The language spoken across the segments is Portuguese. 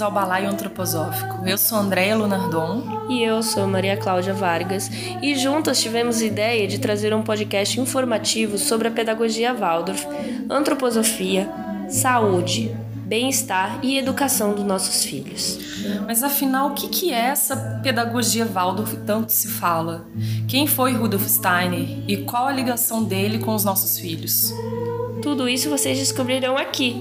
Bem-vindos ao Balaio Antroposófico. Eu sou Andréa Lunardon. E eu sou Maria Cláudia Vargas. E juntas tivemos a ideia de trazer um podcast informativo sobre a pedagogia Waldorf, antroposofia, saúde, bem-estar e educação dos nossos filhos. Mas afinal, o que é essa pedagogia Waldorf que tanto se fala? Quem foi Rudolf Steiner e qual a ligação dele com os nossos filhos? Tudo isso vocês descobrirão aqui.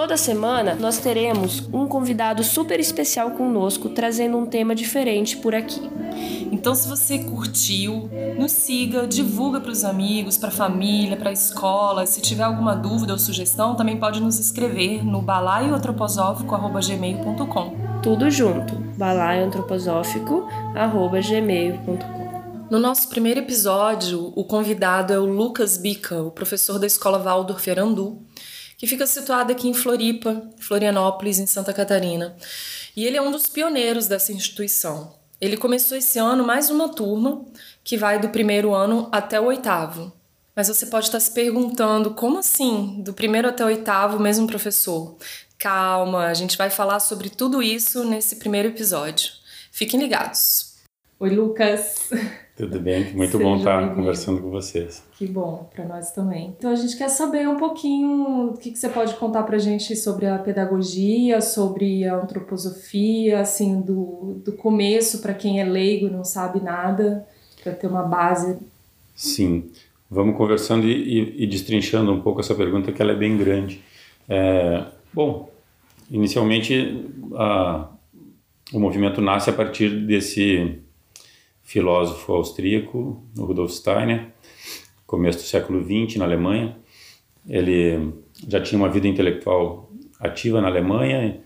Toda semana nós teremos um convidado super especial conosco trazendo um tema diferente por aqui. Então, se você curtiu, nos siga, divulga para os amigos, para a família, para a escola. Se tiver alguma dúvida ou sugestão, também pode nos escrever no balaioantroposófico.gmail.com. Tudo junto, balaioantroposófico.gmail.com. No nosso primeiro episódio, o convidado é o Lucas Bica, o professor da Escola Waldorf Arandu, que fica situado aqui em Floripa, Florianópolis, em Santa Catarina. E ele é um dos pioneiros dessa instituição. Ele começou esse ano mais uma turma que vai do primeiro ano até o oitavo. Mas você pode estar se perguntando, como assim, do primeiro até o oitavo, mesmo professor? Calma, a gente vai falar sobre tudo isso nesse primeiro episódio. Fiquem ligados. Oi, Lucas. Tudo bem, muito Seja bom estar conversando com vocês. Que bom, para nós também. Então a gente quer saber um pouquinho o que, que você pode contar para gente sobre a pedagogia, sobre a antroposofia, assim, do, do começo, para quem é leigo e não sabe nada, para ter uma base. Sim, vamos conversando e, e, e, destrinchando um pouco essa pergunta, que ela é bem grande. É, bom, inicialmente a, o movimento nasce a partir desse filósofo austríaco, Rudolf Steiner, começo do século XX na Alemanha. Ele já tinha uma vida intelectual ativa na Alemanha,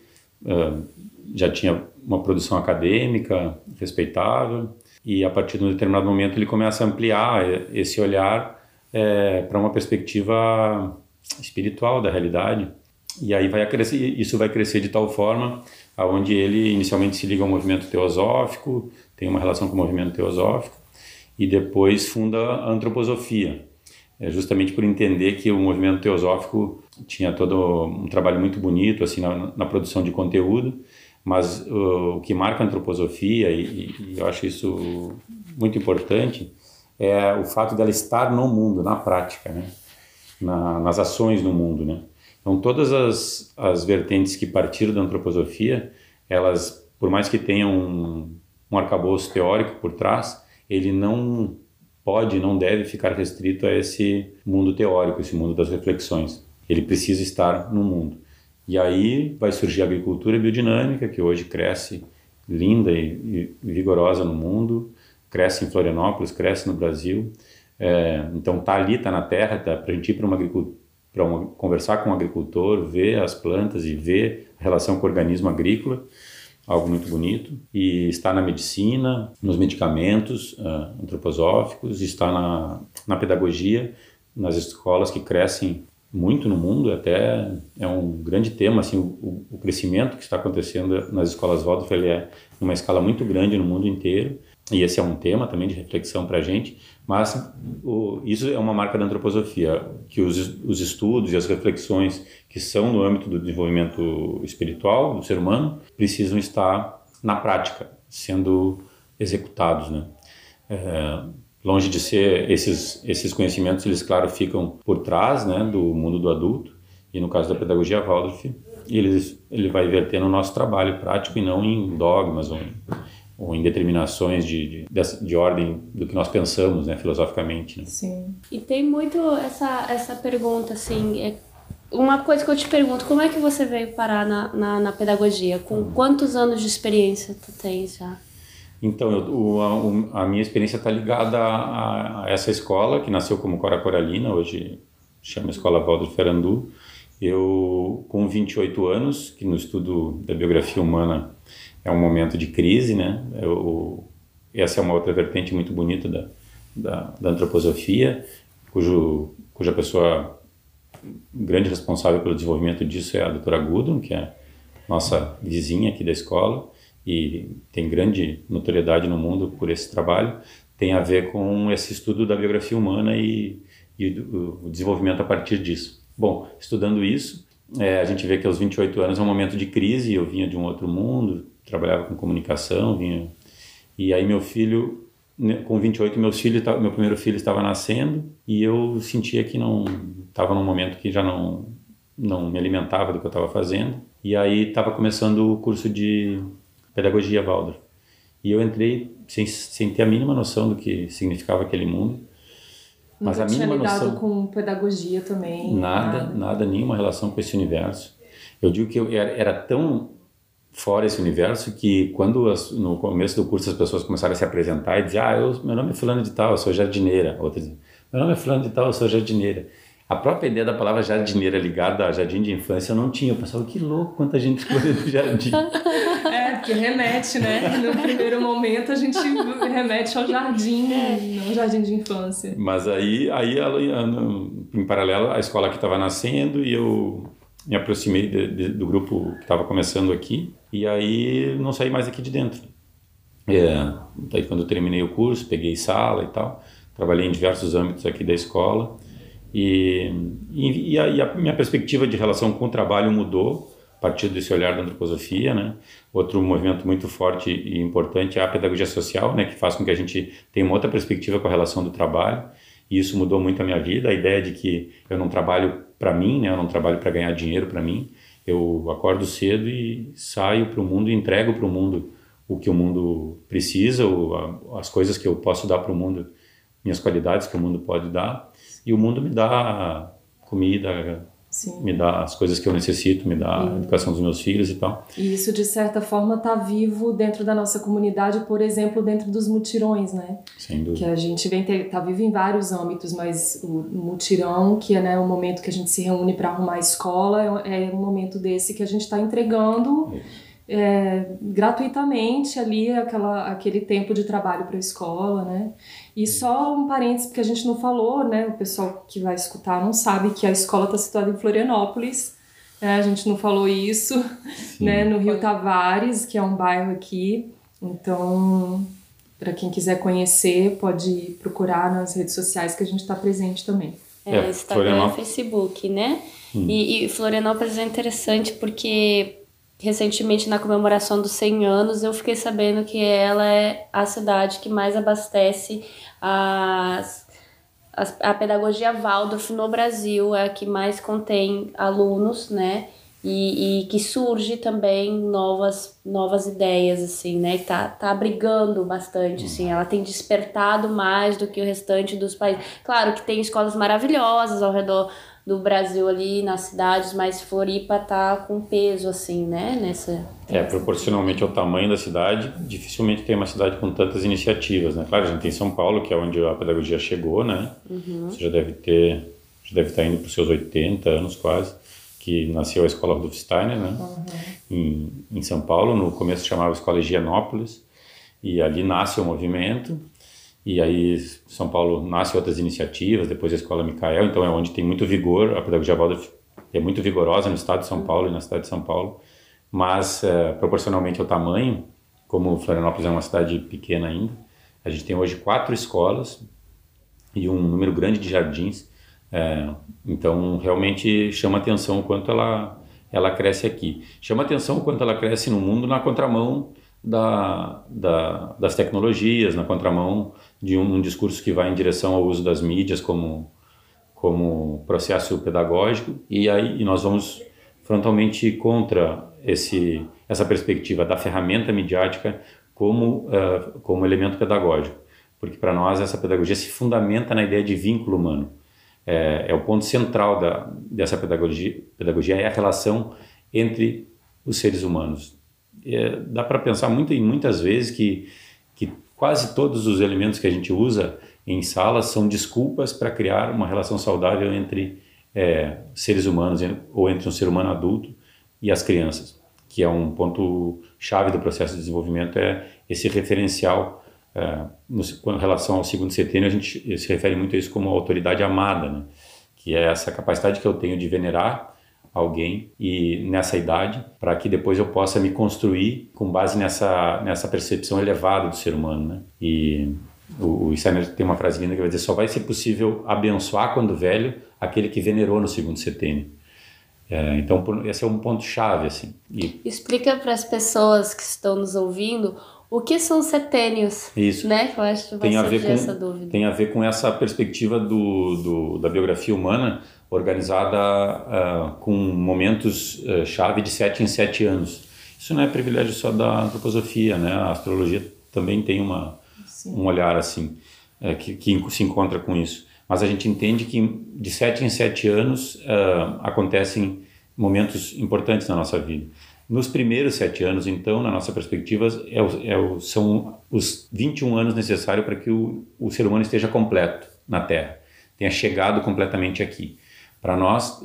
já tinha uma produção acadêmica respeitável e a partir de um determinado momento ele começa a ampliar esse olhar é, para uma perspectiva espiritual da realidade e aí vai crescer, isso vai crescer de tal forma aonde ele inicialmente se liga ao movimento teosófico tem uma relação com o movimento teosófico, e depois funda a antroposofia, é justamente por entender que o movimento teosófico tinha todo um trabalho muito bonito assim na, na produção de conteúdo, mas o que marca a antroposofia, e, e, eu acho isso muito importante, é o fato dela estar no mundo, na prática, né? na, nas ações no mundo. Né? Então, todas as, as vertentes que partiram da antroposofia, elas, por mais que tenham um arcabouço teórico por trás, ele não pode, não deve ficar restrito a esse mundo teórico, esse mundo das reflexões. Ele precisa estar no mundo. E aí vai surgir a agricultura biodinâmica, que hoje cresce linda e, vigorosa no mundo, cresce em Florianópolis, cresce no Brasil. É, então tá ali, tá na terra, tá para a gente ir para uma para conversar com um agricultor, ver as plantas e ver a relação com o organismo agrícola algo muito bonito. E está na medicina, nos medicamentos uh, antroposóficos, está na, na pedagogia, nas escolas que crescem muito no mundo, até é um grande tema, assim, o, o crescimento que está acontecendo nas escolas Waldorf, ele é uma escala muito grande no mundo inteiro, e esse é um tema também de reflexão para a gente, mas o, isso é uma marca da antroposofia, que os, os estudos e as reflexões que são no âmbito do desenvolvimento espiritual do ser humano precisam estar na prática, sendo executados, né? É, longe de ser esses esses conhecimentos, eles claro ficam por trás, né, do mundo do adulto. E no caso da pedagogia Waldorf, eles ele vai verter no nosso trabalho prático e não em dogmas ou em ou em determinações de, de, de, ordem do que nós pensamos, né, filosoficamente. Né? Sim. E tem muito essa, essa pergunta, assim, é uma coisa que eu te pergunto, como é que você veio parar na, na, na pedagogia? Com uhum. quantos anos de experiência tu tens já? Então, eu, o, a, a, minha experiência está ligada a, a, essa escola, que nasceu como Cora Coralina, hoje chama Escola Valdo Ferandu. Eu, com 28 anos, que no estudo da biografia humana é um momento de crise, né? Eu, essa é uma outra vertente muito bonita da, da, da antroposofia, cujo, cuja pessoa grande responsável pelo desenvolvimento disso é a doutora Gudrun, que é nossa vizinha aqui da escola e tem grande notoriedade no mundo por esse trabalho, tem a ver com esse estudo da biografia humana e, e o desenvolvimento a partir disso. Bom, estudando isso, é, a gente vê que aos 28 anos é um momento de crise, eu vinha de um outro mundo, trabalhava com comunicação, vinha... E aí meu filho, né, com 28, meu, filho, meu primeiro filho estava nascendo e eu sentia que não... Estava num momento que já não, não me alimentava do que eu estava fazendo. E aí estava começando o curso de pedagogia Waldorf. E eu entrei sem, sem ter a mínima noção do que significava aquele mundo. Mas Nunca a mínima tinha lidado noção, com pedagogia também? Nada, nada, nada, nenhuma relação com esse universo. Eu digo que eu era, era tão fora esse universo que quando as, no começo do curso as pessoas começaram a se apresentar e dizer ah, eu, meu nome é fulano de tal, eu sou jardineira. Outras meu nome é fulano de tal, eu sou jardineira. A própria ideia da palavra jardineira ligada a jardim de infância eu não tinha. Eu pensava, que louco, quanta gente escolheu do jardim. É, porque remete, né? No primeiro momento a gente remete ao jardim, não ao jardim de infância. Mas aí, aí ela, em paralelo, a escola que estava nascendo e eu me aproximei de, de, do grupo que estava começando aqui e aí não saí mais aqui de dentro. É, daí quando terminei o curso, peguei sala e tal, trabalhei em diversos âmbitos aqui da escola e, e, e, a, e, a, minha perspectiva de relação com o trabalho mudou a partir desse olhar da antroposofia, né? Outro movimento muito forte e importante é a pedagogia social, né? Que faz com que a gente tenha uma outra perspectiva com a relação do trabalho. E isso mudou muito a minha vida. A ideia de que eu não trabalho para mim, né? Eu não trabalho para ganhar dinheiro para mim. Eu acordo cedo e saio para o mundo e entrego para o mundo o que o mundo precisa, ou as coisas que eu posso dar para o mundo, minhas qualidades que o mundo pode dar e o mundo me dá comida, Sim. me dá as coisas que eu necessito, me dá a educação dos meus filhos e tal. E isso, de certa forma, está vivo dentro da nossa comunidade, por exemplo, dentro dos mutirões, né? Sem dúvida. Que a gente vem está vivo em vários âmbitos, mas o mutirão, que é né, o momento que a gente se reúne para arrumar a escola, é, é um momento desse que a gente está entregando. É. É, gratuitamente ali aquela, aquele tempo de trabalho para a escola, né? E só um parênteses, porque a gente não falou, né? O pessoal que vai escutar não sabe que a escola está situada em Florianópolis. Né? A gente não falou isso, Sim. né? No Rio Tavares, que é um bairro aqui. Então, para quem quiser conhecer, pode procurar nas redes sociais que a gente está presente também. É, é Instagram e Facebook, né? Hum. E, e Florianópolis é interessante porque recentemente na comemoração dos 100 anos eu fiquei sabendo que ela é a cidade que mais abastece as, as, a pedagogia Waldorf no Brasil, é a que mais contém alunos, né? E, e que surge também novas, novas ideias, assim, né? Que tá, tá abrigando bastante, assim. Ela tem despertado mais do que o restante dos países. Claro que tem escolas maravilhosas ao redor do Brasil ali nas cidades, mas Floripa tá com peso assim, né, nessa É, proporcionalmente ao tamanho da cidade, dificilmente tem uma cidade com tantas iniciativas, né? Claro, a gente tem São Paulo, que é onde a pedagogia chegou, né? Uhum. Você já deve ter, já deve estar indo para os seus 80 anos quase, que nasceu a Escola Rudolf Steiner, né? Uhum. Em, em São Paulo, no começo chamava Escola Higienópolis, e ali nasce o movimento e aí São Paulo nasce outras iniciativas, depois a Escola Micael, então é onde tem muito vigor, a pedagogia Waldorf é muito vigorosa no estado de São Paulo e na cidade de São Paulo, mas é, proporcionalmente ao tamanho, como Florianópolis é uma cidade pequena ainda, a gente tem hoje quatro escolas e um número grande de jardins, é, então realmente chama atenção o quanto ela, ela cresce aqui. Chama atenção o quanto ela cresce no mundo na contramão da, da, das tecnologias, na contramão de um, um, discurso que vai em direção ao uso das mídias como, como processo pedagógico, e aí e nós vamos frontalmente contra esse, essa perspectiva da ferramenta midiática como, uh, como elemento pedagógico, porque para nós essa pedagogia se fundamenta na ideia de vínculo humano. É, é o ponto central da, dessa pedagogia, pedagogia é a relação entre os seres humanos, é, dá para pensar muito, muitas vezes que quase todos os elementos que a gente usa em salas são desculpas para criar uma relação saudável entre é, seres humanos ou entre um ser humano adulto e as crianças, que é um ponto chave do processo de desenvolvimento é esse referencial é, no, com relação ao segundo setênio a gente se refere muito a isso como autoridade amada, né? que é essa capacidade que eu tenho de venerar alguém e nessa idade para que depois eu possa me construir com base nessa nessa percepção elevada do ser humano, né? E o, o Steiner tem uma frase linda que vai dizer só vai ser possível abençoar quando velho aquele que venerou no segundo setênio. É, então, esse é um ponto chave assim. E... Explica para as pessoas que estão nos ouvindo o que são setênios? Isso. Né? Eu acho que vai tem a ver com, essa dúvida. Tem a ver com essa perspectiva do, do da biografia humana organizada uh, com momentos uh, chave de sete em sete anos. Isso não é privilégio só da antroposofia, né? A astrologia também tem uma, um olhar assim, é, que, que se encontra com isso. Mas a gente entende que de sete em sete anos uh, acontecem momentos importantes na nossa vida. Nos primeiros sete anos, então, na nossa perspectiva, é o, é o, são os 21 anos necessários para que o, o ser humano esteja completo na Terra, tenha chegado completamente aqui. Para nós,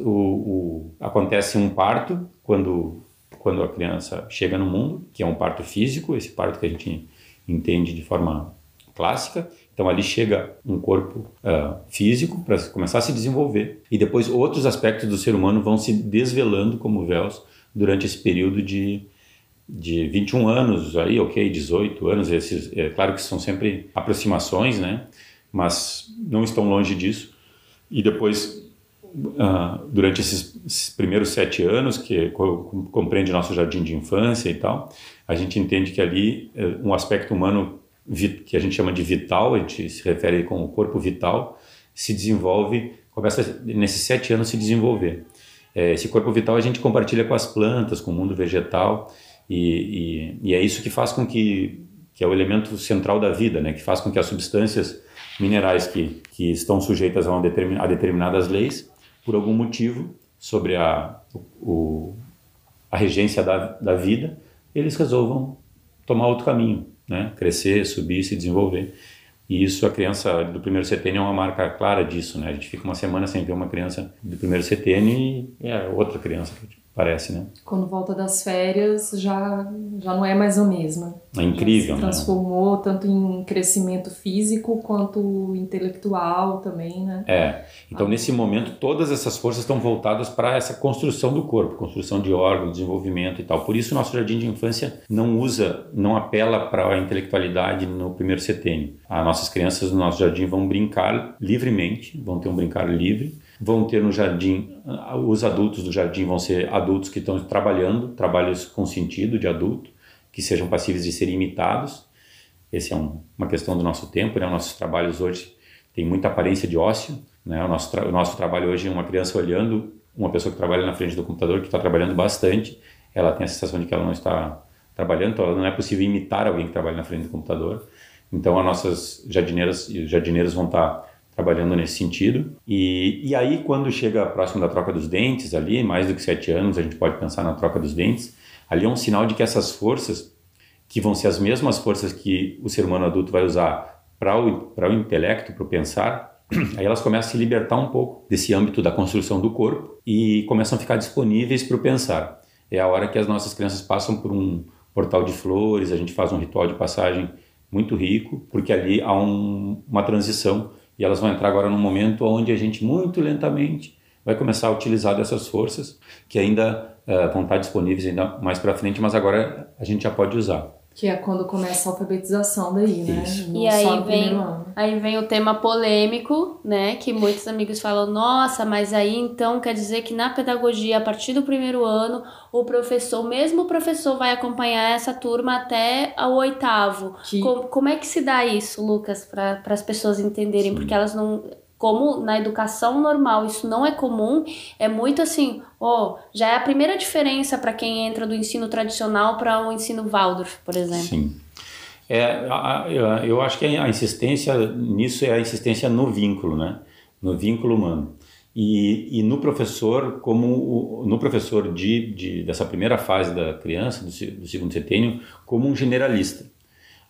acontece um parto quando, quando a criança chega no mundo, que é um parto físico, esse parto que a gente entende de forma clássica. Então ali chega um corpo uh, físico para começar a se desenvolver e depois outros aspectos do ser humano vão se desvelando como véus durante esse período de, de 21 anos, aí, ok, 18 anos, esses, é claro que são sempre aproximações, né? Mas não estão longe disso. E depois, uh, durante esses, esses, primeiros sete anos, que co compreende nosso jardim de infância e tal, a gente entende que ali uh, um aspecto humano que a gente chama de vital, a gente se refere com o corpo vital, se desenvolve, começa nesses sete anos se desenvolver. É, esse corpo vital a gente compartilha com as plantas, com o mundo vegetal, e, e, e, é isso que faz com que, que é o elemento central da vida, né? que faz com que as substâncias minerais que, que estão sujeitas a, determin, a determinadas leis, por algum motivo, sobre a, o, a regência da, da vida, eles resolvam tomar outro caminho, né? crescer, subir, se desenvolver. E isso, a criança do primeiro setênio é uma marca clara disso, né? A gente fica uma semana sem ver uma criança do primeiro setênio e é outra criança parece, né? Quando volta das férias já já não é mais a mesma. É incrível, já se né? transformou né? tanto em crescimento físico quanto intelectual também, né? É. Então ah. nesse momento todas essas forças estão voltadas para essa construção do corpo, construção de órgãos, desenvolvimento e tal. Por isso nosso jardim de infância não usa, não apela para a intelectualidade no primeiro setênio. As nossas crianças no nosso jardim vão brincar livremente, vão ter um brincar livre vão ter no jardim, os adultos do jardim vão ser adultos que estão trabalhando, trabalhos com sentido de adulto, que sejam passíveis de serem imitados. Essa é um, uma questão do nosso tempo, né? Nossos trabalhos hoje têm muita aparência de ócio, né? O nosso, o nosso trabalho hoje é uma criança olhando uma pessoa que trabalha na frente do computador, que está trabalhando bastante, ela tem a sensação de que ela não está trabalhando, então não é possível imitar alguém que trabalha na frente do computador. Então, as nossas jardineiras e jardineiros vão estar trabalhando nesse sentido. E, e aí, quando chega próximo da troca dos dentes, ali, mais do que sete anos, a gente pode pensar na troca dos dentes, ali é um sinal de que essas forças, que vão ser as mesmas forças que o ser humano adulto vai usar para o, o intelecto, para o pensar, aí elas começam a se libertar um pouco desse âmbito da construção do corpo e começam a ficar disponíveis para o pensar. É a hora que as nossas crianças passam por um portal de flores, a gente faz um ritual de passagem muito rico, porque ali há um, uma transição e elas vão entrar agora num momento onde a gente muito lentamente vai começar a utilizar dessas forças que ainda uh, vão estar disponíveis ainda mais para frente, mas agora a gente já pode usar. Que é quando começa a alfabetização daí, né? e aí vem, aí vem o tema polêmico, né? Que muitos amigos falam, nossa, mas aí então quer dizer que na pedagogia, a partir do primeiro ano, o professor, mesmo o professor, vai acompanhar essa turma até o oitavo. Que... Como, como é que se dá isso, Lucas, para as pessoas entenderem? Sim. Porque elas não como na educação normal isso não é comum, é muito assim, ó, oh, já é a primeira diferença para quem entra do ensino tradicional para o ensino Waldorf, por exemplo. Sim. É, eu acho que a insistência nisso é a insistência no vínculo, né? No vínculo humano. E, e no professor, como o, no professor de, de, dessa primeira fase da criança, do, do segundo setênio, como um generalista.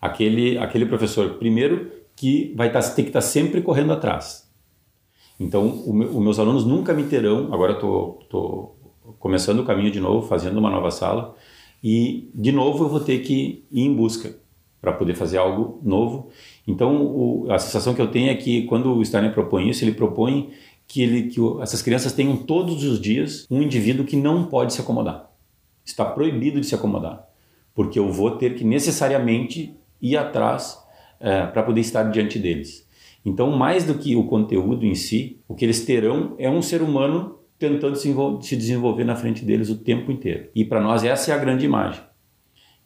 Aquele, aquele professor, primeiro, que vai tá, ter que estar tá sempre correndo atrás então, os meus alunos nunca me terão. Agora estou começando o caminho de novo, fazendo uma nova sala, e de novo eu vou ter que ir em busca para poder fazer algo novo. Então, o, a sensação que eu tenho é que quando o Steiner propõe isso, ele propõe que, ele, que essas crianças tenham todos os dias um indivíduo que não pode se acomodar. Está proibido de se acomodar, porque eu vou ter que necessariamente ir atrás é, para poder estar diante deles. Então, mais do que o conteúdo em si, o que eles terão é um ser humano tentando se desenvolver na frente deles o tempo inteiro. E para nós essa é a grande imagem.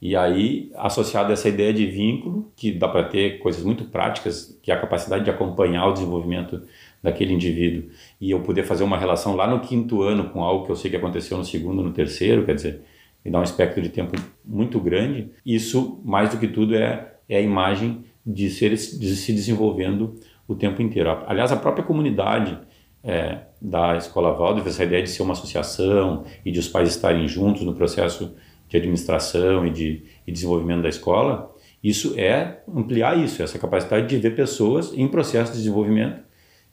E aí, associado a essa ideia de vínculo, que dá para ter coisas muito práticas, que é a capacidade de acompanhar o desenvolvimento daquele indivíduo, e eu poder fazer uma relação lá no quinto ano com algo que eu sei que aconteceu no segundo, no terceiro, quer dizer, me dá um espectro de tempo muito grande. Isso, mais do que tudo, é, é a imagem de, ser, de se desenvolvendo o tempo inteiro. Aliás, a própria comunidade é, da Escola Waldorf, essa ideia de ser uma associação e de os pais estarem juntos no processo de administração e de e desenvolvimento da escola, isso é ampliar isso, essa capacidade de ver pessoas em processo de desenvolvimento.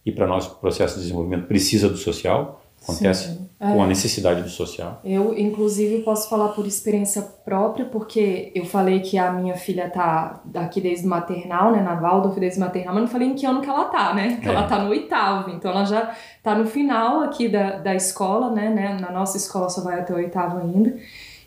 E para nós, o processo de desenvolvimento precisa do social, acontece é. com a necessidade do social. Eu, inclusive, posso falar por experiência própria, porque eu falei que a minha filha tá aqui desde o maternal, né, na Waldorf desde o maternal, mas não falei em que ano que ela tá, né, que é. ela tá no oitavo, então ela já tá no final aqui da, da escola, né, né, na nossa escola só vai até o oitavo ainda,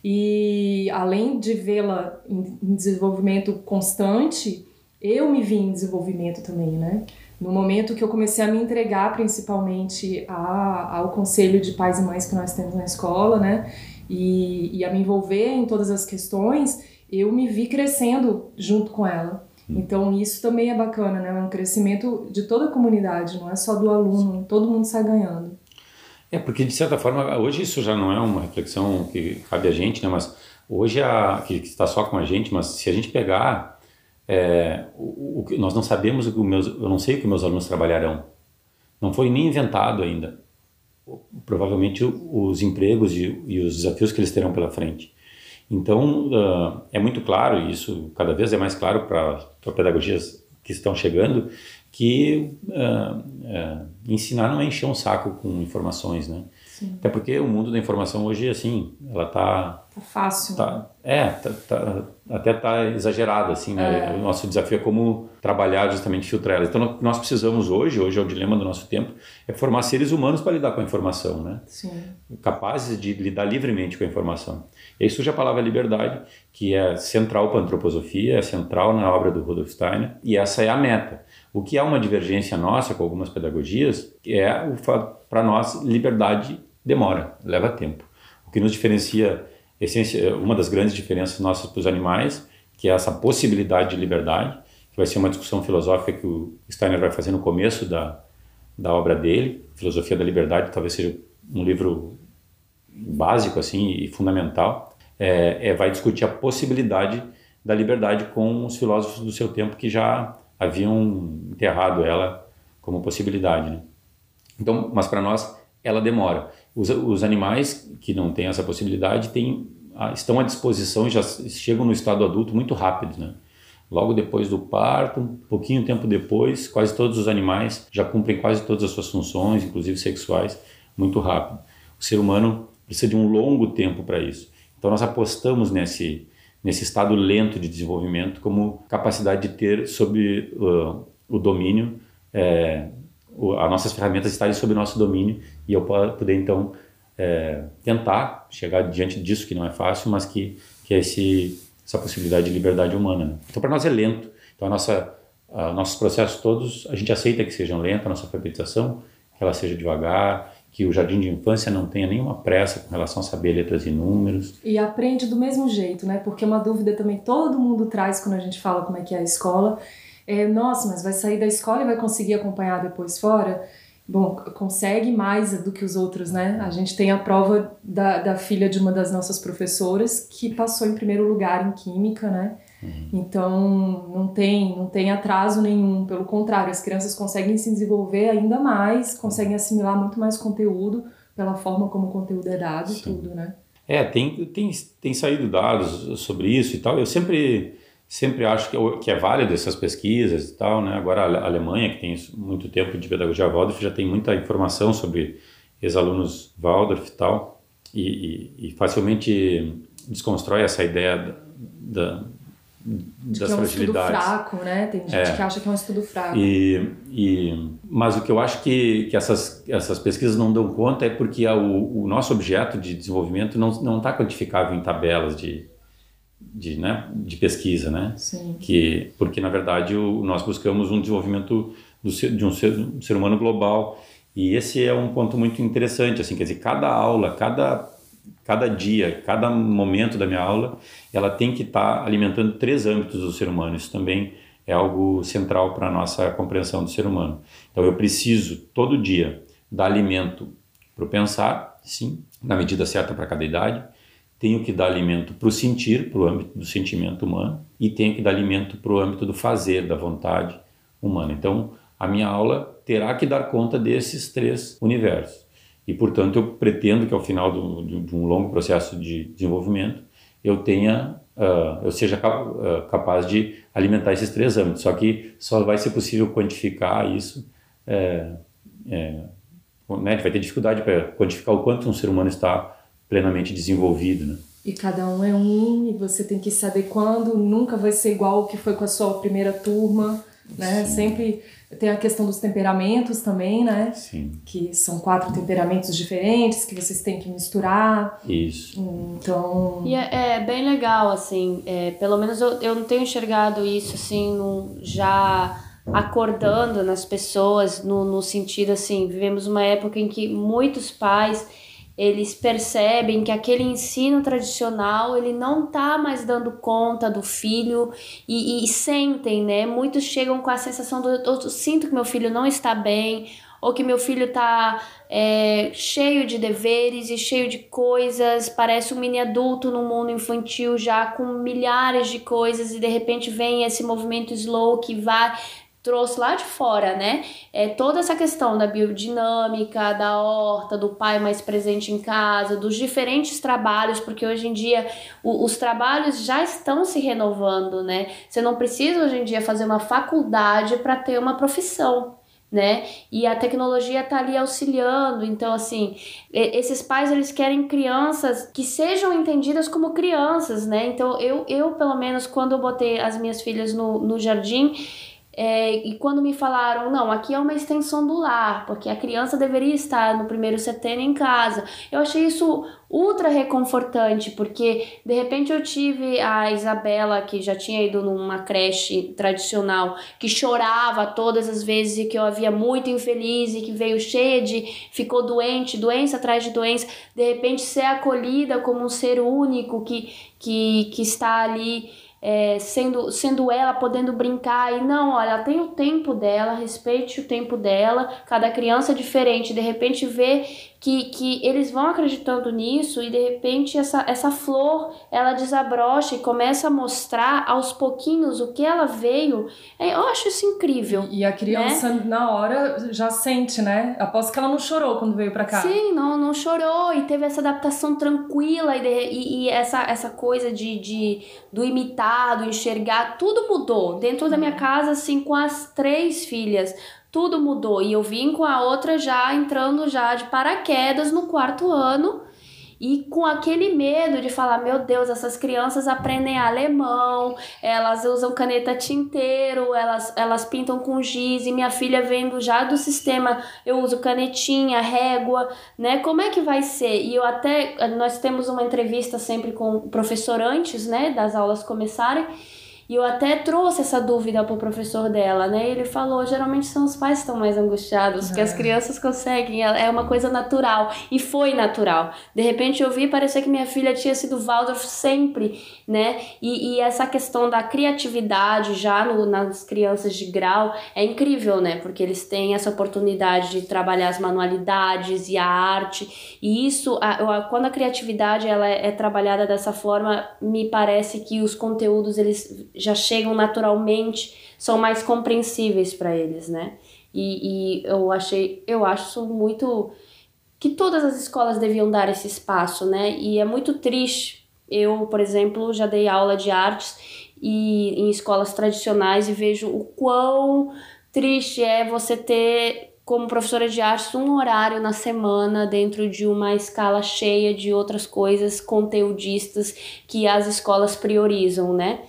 e além de vê-la em desenvolvimento constante, eu me vi em desenvolvimento também, né, no momento que eu comecei a me entregar principalmente a, ao conselho de pais e mães que nós temos na escola, né, e, e a me envolver em todas as questões, eu me vi crescendo junto com ela. Hum. Então isso também é bacana, né? É um crescimento de toda a comunidade, não é só do aluno, todo mundo sai ganhando. É, porque de certa forma, hoje isso já não é uma reflexão que cabe a gente, né? Mas hoje a, que está só com a gente, mas se a gente pegar é, o, o, nós não sabemos o que meus, eu não sei o que meus alunos trabalharão. Não foi nem inventado ainda. Provavelmente os empregos e, e os desafios que eles terão pela frente. Então, uh, é muito claro, e isso cada vez é mais claro para pedagogias que estão chegando, que uh, uh, ensinar não é encher um saco com informações, né? Sim. Até porque o mundo da informação hoje, assim, ela tá... Tá fácil. Tá, é, tá, tá, até tá exagerado, assim, né? É. O nosso desafio é como trabalhar justamente filtrar ela. Então, nós precisamos hoje, hoje é o dilema do nosso tempo, é formar seres humanos para lidar com a informação, né? Sim. Capazes de lidar livremente com a informação. E aí surge a palavra liberdade, que é central para a antroposofia, é central na obra do Rudolf Steiner, e essa é a meta. O que é uma divergência nossa com algumas pedagogias é o fato, para nós, liberdade demora, leva tempo. O que nos diferencia, essência, uma das grandes diferenças nossas para os animais, que é essa possibilidade de liberdade, que vai ser uma discussão filosófica que o Steiner vai fazer no começo da, da obra dele, Filosofia da Liberdade, talvez seja um livro básico assim e fundamental, é, é, vai discutir a possibilidade da liberdade com os filósofos do seu tempo que já haviam enterrado ela como possibilidade. Né? Então, mas para nós ela demora. Os, os, animais que não têm essa possibilidade têm, estão à disposição já chegam no estado adulto muito rápido, né? Logo depois do parto, um pouquinho tempo depois, quase todos os animais já cumprem quase todas as suas funções, inclusive sexuais, muito rápido. O ser humano precisa de um longo tempo para isso. Então nós apostamos nesse nesse estado lento de desenvolvimento como capacidade de ter sob uh, o domínio, é, as nossas ferramentas estarem sob nosso domínio e eu poder então é, tentar chegar diante disso que não é fácil, mas que, que é esse, essa possibilidade de liberdade humana. Né? Então para nós é lento. Então a nossa, a, nossos processos todos a gente aceita que sejam lentos, a nossa alfabetização, que ela seja devagar, que o jardim de infância não tenha nenhuma pressa com relação a saber letras e números. E aprende do mesmo jeito, né? Porque uma dúvida também todo mundo traz quando a gente fala como é que é a escola. É, nossa, mas vai sair da escola e vai conseguir acompanhar depois fora? Bom, consegue mais do que os outros, né? A gente tem a prova da, da filha de uma das nossas professoras que passou em primeiro lugar em Química, né? Uhum. Então não tem, não tem atraso nenhum, pelo contrário, as crianças conseguem se desenvolver ainda mais, conseguem assimilar muito mais conteúdo pela forma como o conteúdo é dado e tudo, né? É, tem, tem, tem saído dados sobre isso e tal. Eu sempre, sempre acho que, que é válido essas pesquisas e tal, né? Agora a Alemanha, que tem muito tempo de pedagogia Waldorf, já tem muita informação sobre ex-alunos Waldorf e tal, e, e, e facilmente desconstrói essa ideia da, da de das que é um fragilidades. estudo fraco, né? Tem gente é. que acha que é um estudo fraco. E, e, mas o que eu acho que, que essas, essas pesquisas não dão conta é porque a, o, o nosso objeto de desenvolvimento não está quantificável em tabelas de, de, né, de pesquisa, né? Sim. Que, porque, na verdade, o, nós buscamos um desenvolvimento do de um ser, um ser humano global E esse é um ponto muito interessante, assim, quer dizer, cada aula, cada cada dia, cada momento da minha aula, ela tem que estar tá alimentando três âmbitos do ser humano. Isso também é algo central para a nossa compreensão do ser humano. Então eu preciso todo dia dar alimento para o pensar, sim, na medida certa para cada idade. Tenho que dar alimento para o sentir, para o âmbito do sentimento humano, e tenho que dar alimento para o âmbito do fazer, da vontade humana. Então, a minha aula terá que dar conta desses três universos. E, portanto, eu pretendo que ao final do, de um longo processo de desenvolvimento eu tenha, uh, eu seja uh, capaz de alimentar esses três âmbitos. Só que só vai ser possível quantificar isso. É, é, né? A gente vai ter dificuldade para quantificar o quanto um ser humano está plenamente desenvolvido, né? E cada um é um, e você tem que saber quando, nunca vai ser igual o que foi com a sua primeira turma, né? Sim. Sempre tem a questão dos temperamentos também, né? Sim. Que são quatro temperamentos diferentes que vocês têm que misturar. Isso. Então. E é, é bem legal, assim. É, pelo menos eu, eu não tenho enxergado isso, assim, no, já acordando nas pessoas, no, no sentido, assim, vivemos uma época em que muitos pais eles percebem que aquele ensino tradicional ele não tá mais dando conta do filho e, e, sentem, né? Muitos chegam com a sensação do eu sinto que meu filho não está bem ou que meu filho tá é, cheio de deveres e cheio de coisas, parece um mini adulto no mundo infantil já com milhares de coisas e de repente vem esse movimento slow que vai trouxe lá de fora, né? É, toda essa questão da biodinâmica, da horta, do pai mais presente em casa, dos diferentes trabalhos, porque hoje em dia o, os trabalhos já estão se renovando, né? Você não precisa hoje em dia fazer uma faculdade para ter uma profissão. Né? E a tecnologia está ali auxiliando. Então, assim, esses pais eles querem crianças que sejam entendidas como crianças, né? Então, eu, eu pelo menos, quando eu botei as minhas filhas no, no jardim, é, e quando me falaram, não, aqui é uma extensão do lar, porque a criança deveria estar no primeiro setembro em casa, eu achei isso ultra reconfortante, porque de repente eu tive a Isabela, que já tinha ido numa creche tradicional, que chorava todas as vezes e que eu havia muito infeliz e que veio cheia de. ficou doente, doença atrás de doença, de repente ser acolhida como um ser único que, que, que está ali é, sendo, sendo ela podendo brincar e não, olha, ela tem o tempo dela, respeite o tempo dela, cada criança é diferente, de repente ver que, que eles vão acreditando nisso e de repente essa, essa flor ela desabrocha e começa a mostrar aos pouquinhos o que ela veio. É, eu acho isso incrível. E a criança né? na hora já sente, né? Aposto que ela não chorou quando veio para cá. Sim, não, não chorou e teve essa adaptação tranquila e, de, e, e, essa, essa coisa de, de do imitar, do enxergar, tudo mudou. Dentro da minha uhum. casa, assim, com as três filhas tudo mudou. E eu vim com a outra já entrando já de paraquedas no quarto ano e com aquele medo de falar, meu Deus, essas crianças aprendem alemão, elas usam caneta tinteiro, elas, elas pintam com giz, e minha filha vendo já do sistema, eu uso canetinha, régua, né? Como é que vai ser? E eu até, nós temos uma entrevista sempre com o professor antes, né, das aulas começarem, e eu até trouxe essa dúvida pro professor dela, né? Ele falou, geralmente são os pais que estão mais angustiados, porque é. as crianças conseguem, é, é uma coisa natural. E foi natural. De repente eu vi parecer que minha filha tinha sido Waldorf sempre, né? E, e essa questão da criatividade já no, nas crianças de grau é incrível, né? Porque eles têm essa oportunidade de trabalhar as manualidades e a arte. E isso, a, a, quando a criatividade ela é, é trabalhada dessa forma, me parece que os conteúdos eles já chegam naturalmente, são mais compreensíveis para eles, né? E, e eu achei, eu acho muito que todas as escolas deviam dar esse espaço, né? E é muito triste. Eu, por exemplo, já dei aula de artes e em escolas tradicionais e vejo o quão triste é você ter como professora de artes um horário na semana dentro de uma escala cheia de outras coisas conteudistas que as escolas priorizam, né?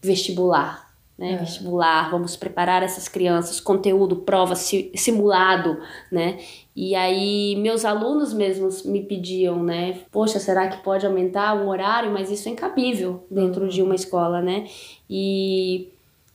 Vestibular. Né? É. Vestibular, vamos preparar essas crianças, conteúdo, prova, simulado, né? E aí meus alunos mesmos me pediam, né? Poxa, será que pode aumentar um horário? Mas isso é incabível dentro de uma escola, né? E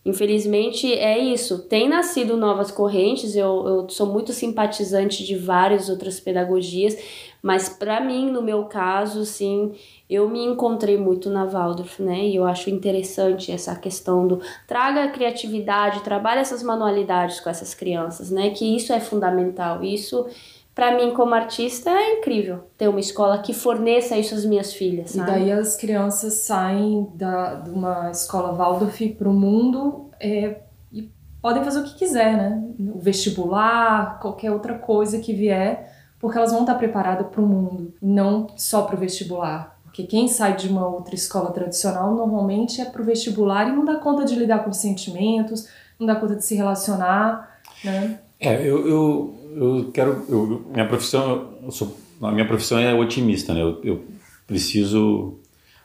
Infelizmente é isso. Tem nascido novas correntes, eu, eu sou muito simpatizante de várias outras pedagogias, mas para mim, no meu caso, sim, eu me encontrei muito na Waldorf, né? E eu acho interessante essa questão do traga a criatividade, trabalhe essas manualidades com essas crianças, né? Que isso é fundamental. Isso para mim como artista é incrível ter uma escola que forneça isso às minhas filhas. Sabe? E daí as crianças saem da, de uma escola Waldorf para o mundo é, e podem fazer o que quiser, né? O vestibular, qualquer outra coisa que vier, porque elas vão estar preparadas para o mundo, não só para o vestibular. Porque quem sai de uma outra escola tradicional normalmente é para o vestibular e não dá conta de lidar com sentimentos, não dá conta de se relacionar, né? É, eu, eu, eu quero. Eu, minha profissão, eu sou, a minha profissão é otimista, né? Eu, eu preciso,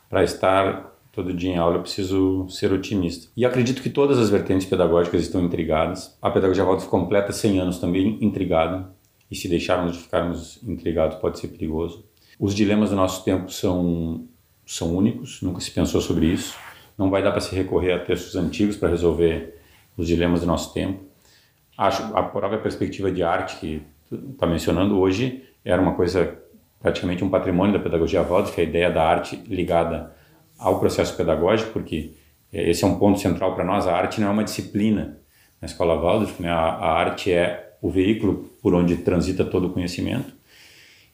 para estar todo dia em aula, eu preciso ser otimista. E acredito que todas as vertentes pedagógicas estão intrigadas. A pedagogia Waldorf completa 100 anos também intrigada. E se deixarmos de ficarmos intrigados, pode ser perigoso. Os dilemas do nosso tempo são, são únicos, nunca se pensou sobre isso. Não vai dar para se recorrer a textos antigos para resolver os dilemas do nosso tempo acho a própria perspectiva de arte que está mencionando hoje era uma coisa praticamente um patrimônio da pedagogia Waldorf, a ideia da arte ligada ao processo pedagógico, porque esse é um ponto central para nós. A arte não é uma disciplina na escola Waldorf, né? a, a arte é o veículo por onde transita todo o conhecimento.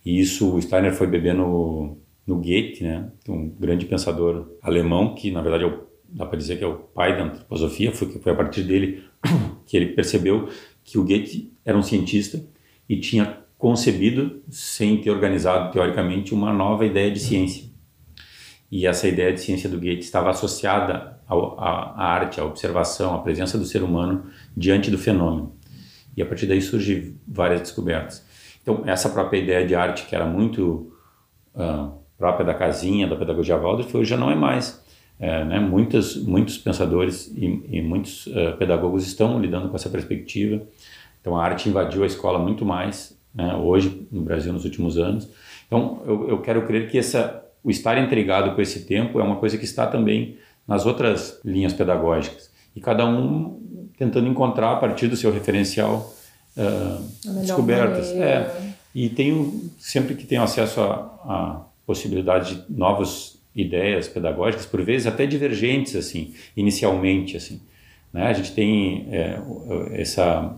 E isso o Steiner foi beber no, no Goethe, né? um grande pensador alemão que na verdade é o, dá para dizer que é o pai da antroposofia, foi foi a partir dele que ele percebeu que o Goethe era um cientista e tinha concebido, sem ter organizado teoricamente, uma nova ideia de ciência. E essa ideia de ciência do Goethe estava associada à arte, à observação, à presença do ser humano diante do fenômeno. E a partir daí surgem várias descobertas. Então, essa própria ideia de arte, que era muito uh, própria da casinha, da pedagogia Waldorf, hoje já não é mais. É, né, muitos pensadores e, e muitos uh, pedagogos estão lidando com essa perspectiva. Então, a arte invadiu a escola muito mais, né, hoje, no Brasil, nos últimos anos. Então, eu, eu quero crer que essa, o estar intrigado com esse tempo é uma coisa que está também nas outras linhas pedagógicas. E cada um tentando encontrar, a partir do seu referencial, uh, descobertas. É, e tenho, sempre que tenho acesso a, a possibilidade de novos ideias pedagógicas, por vezes até divergentes, assim, inicialmente, assim. Né? A gente tem é, essa,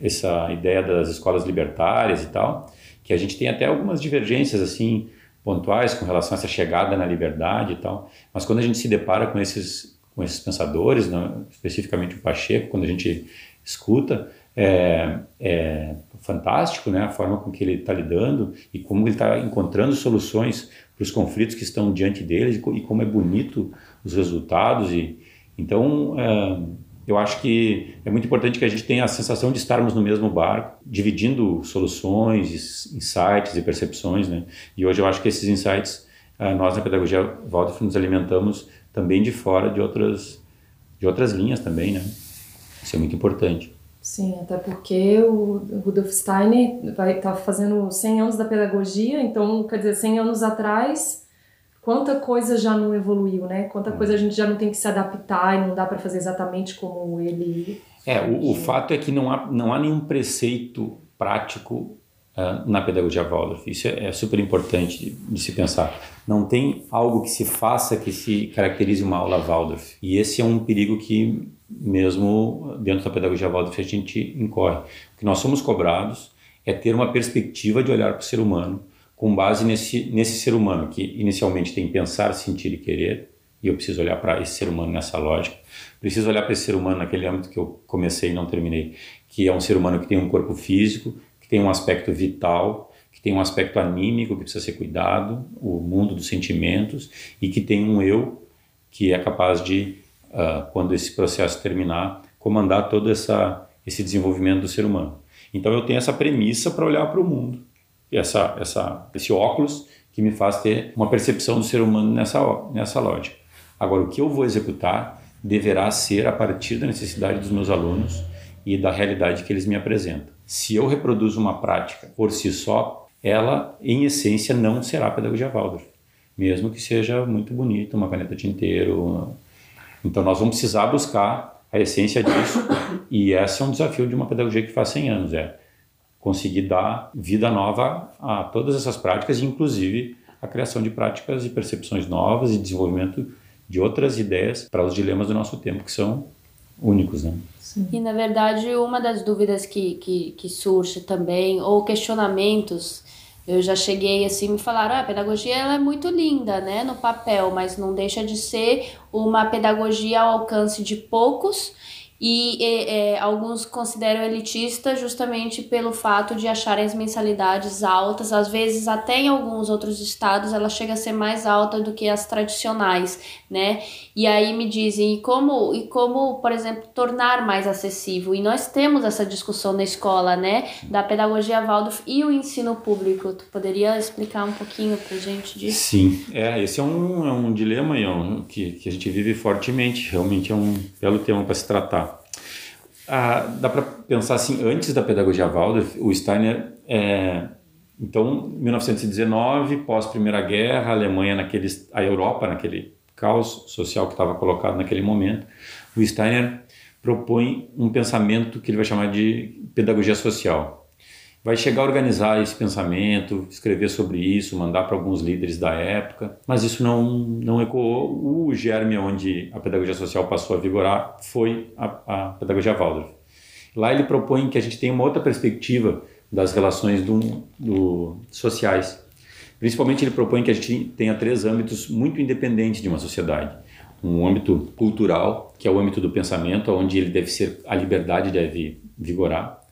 essa ideia das escolas libertárias e tal, que a gente tem até algumas divergências, assim, pontuais com relação a essa chegada na liberdade e tal, mas quando a gente se depara com esses, com esses pensadores, né? especificamente o Pacheco, quando a gente escuta, é, é fantástico, né? A forma com que ele está lidando e como ele está encontrando soluções para os conflitos que estão diante deles e, como é bonito os resultados e então é, eu acho que é muito importante que a gente tenha a sensação de estarmos no mesmo barco, dividindo soluções, insights e percepções, né? E hoje eu acho que esses insights é, nós na pedagogia Waldorf nos alimentamos também de fora de outras de outras linhas também, né? Isso é muito importante. Sim, até porque o Rudolf Steiner vai estar tá fazendo 100 anos da pedagogia, então, quer dizer, 100 anos atrás, quanta coisa já não evoluiu, né? Quanta coisa a gente já não tem que se adaptar e não dá para fazer exatamente como ele. É, o, o, fato é que não há, não há nenhum preceito prático uh, na pedagogia Waldorf. Isso é, é super importante de, de, se pensar. Não tem algo que se faça que se caracterize uma aula Waldorf. E esse é um perigo que mesmo dentro da pedagogia Waldorf a gente incorre. O que nós somos cobrados é ter uma perspectiva de olhar para o ser humano com base nesse, nesse ser humano que inicialmente tem pensar, sentir e querer, e eu preciso olhar para esse ser humano nessa lógica. Preciso olhar para esse ser humano naquele âmbito que eu comecei e não terminei, que é um ser humano que tem um corpo físico, que tem um aspecto vital, tem um aspecto anímico que precisa ser cuidado, o mundo dos sentimentos, e que tem um eu que é capaz de uh, quando esse processo terminar, comandar todo essa, esse desenvolvimento do ser humano. Então eu tenho essa premissa para olhar para o mundo, essa, essa, esse óculos que me faz ter uma percepção do ser humano nessa, nessa lógica. Agora, o que eu vou executar deverá ser a partir da necessidade dos meus alunos e da realidade que eles me apresentam. Se eu reproduzo uma prática por si só, ela, em essência, não será pedagogia Waldorf, mesmo que seja muito bonita, uma caneta tinteiro, então nós vamos precisar buscar a essência disso. E esse é um desafio de uma pedagogia que faz 100 anos, é conseguir dar vida nova a todas essas práticas, inclusive a criação de práticas e percepções novas e desenvolvimento de outras ideias para os dilemas do nosso tempo, que são únicos, né? Sim. E, na verdade, uma das dúvidas que, que, que surge também, ou questionamentos, eu já cheguei assim, me falaram, ah, a pedagogia ela é muito linda, né, no papel, mas não deixa de ser uma pedagogia ao alcance de poucos e é, alguns consideram elitista justamente pelo fato de acharem as mensalidades altas, às vezes até em alguns outros estados ela chega a ser mais alta do que as tradicionais, né? E aí me dizem, e como, e como, por exemplo, tornar mais acessível? E nós temos essa discussão na escola, né, da pedagogia Waldorf e o ensino público. Tu poderia explicar um pouquinho pra gente disso? Sim, é, esse é um, é um dilema um, que, que a gente vive fortemente, realmente é um belo tema para se tratar. Ah, dá para pensar assim, antes da pedagogia Waldorf, o Steiner, é, então, 1919, pós Primeira Guerra, a Alemanha naquele, a Europa naquele caos social que estava colocado naquele momento, o Steiner propõe um pensamento que ele vai chamar de pedagogia social. Vai chegar a organizar esse pensamento, escrever sobre isso, mandar para alguns líderes da época, mas isso não, não ecoou. O germe onde a pedagogia social passou a vigorar foi a, a pedagogia Waldorf. Lá ele propõe que a gente tenha uma outra perspectiva das relações do, do, sociais. Principalmente ele propõe que a gente tenha três âmbitos muito independentes de uma sociedade. Um âmbito cultural, que é o âmbito do pensamento, onde ele deve ser a liberdade deve vigorar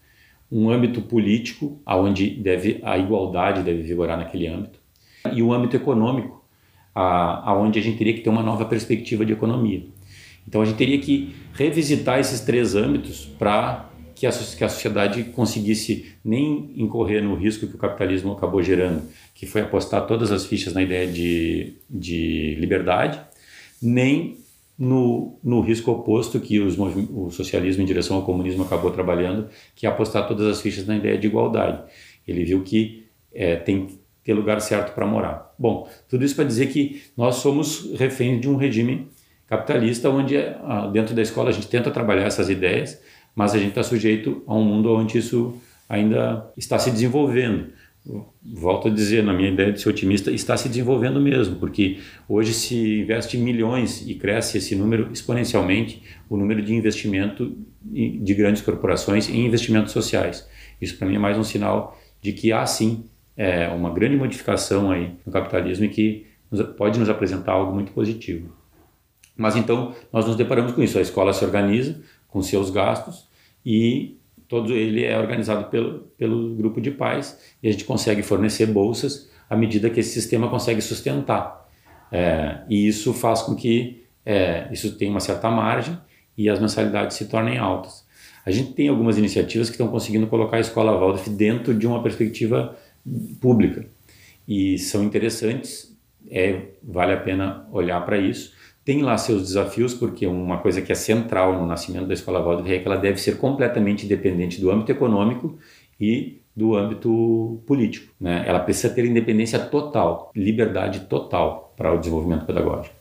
um âmbito político, aonde deve a igualdade deve vigorar naquele âmbito, e o âmbito econômico, aonde a, a gente teria que ter uma nova perspectiva de economia. Então a gente teria que revisitar esses três âmbitos para que a, que a sociedade conseguisse nem incorrer no risco que o capitalismo acabou gerando, que foi apostar todas as fichas na ideia de, de liberdade, nem no, no risco oposto que os, o socialismo em direção ao comunismo acabou trabalhando, que é apostar todas as fichas na ideia de igualdade. Ele viu que é, tem que ter lugar certo para morar. Bom, tudo isso para dizer que nós somos reféns de um regime capitalista, onde ah, dentro da escola a gente tenta trabalhar essas ideias, mas a gente está sujeito a um mundo onde isso ainda está se desenvolvendo volto a dizer, na minha ideia de ser otimista, está se desenvolvendo mesmo, porque hoje se investe milhões e cresce esse número exponencialmente, o número de investimento de grandes corporações em investimentos sociais. Isso para mim é mais um sinal de que há sim é, uma grande modificação aí no capitalismo e que pode nos apresentar algo muito positivo. Mas então nós nos deparamos com isso, a escola se organiza com seus gastos e todo ele é organizado pelo, pelo grupo de pais e a gente consegue fornecer bolsas à medida que esse sistema consegue sustentar. É, e isso faz com que é, isso tenha uma certa margem e as mensalidades se tornem altas. A gente tem algumas iniciativas que estão conseguindo colocar a escola Waldorf dentro de uma perspectiva pública e são interessantes, é, vale a pena olhar para isso tem lá seus desafios, porque uma coisa que é central no nascimento da escola Waldorf é que ela deve ser completamente independente do âmbito econômico e do âmbito político. Né? Ela precisa ter independência total, liberdade total para o desenvolvimento pedagógico.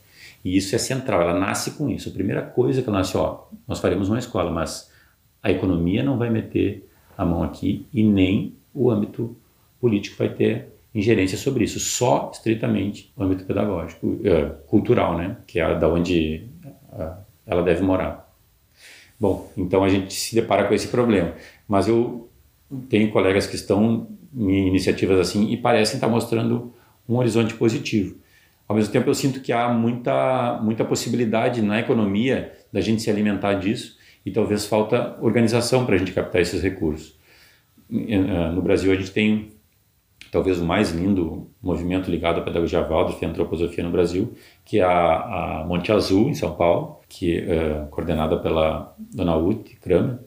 E isso é central, ela nasce com isso. A primeira coisa que ela nasce, ó, nós faremos uma escola, mas a economia não vai meter a mão aqui e nem o âmbito político vai ter ingerência sobre isso, só estritamente o âmbito pedagógico, é, cultural, né, que é da onde ela deve morar. Bom, então a gente se depara com esse problema, mas eu tenho colegas que estão em iniciativas assim e parecem estar mostrando um horizonte positivo. Ao mesmo tempo, eu sinto que há muita, muita possibilidade na economia da gente se alimentar disso e talvez falta organização para a gente captar esses recursos. No Brasil, a gente tem talvez o mais lindo movimento ligado à pedagogia Waldorf e antroposofia no Brasil, que é a, a Monte Azul, em São Paulo, que é coordenada pela Dona Ute Kramer,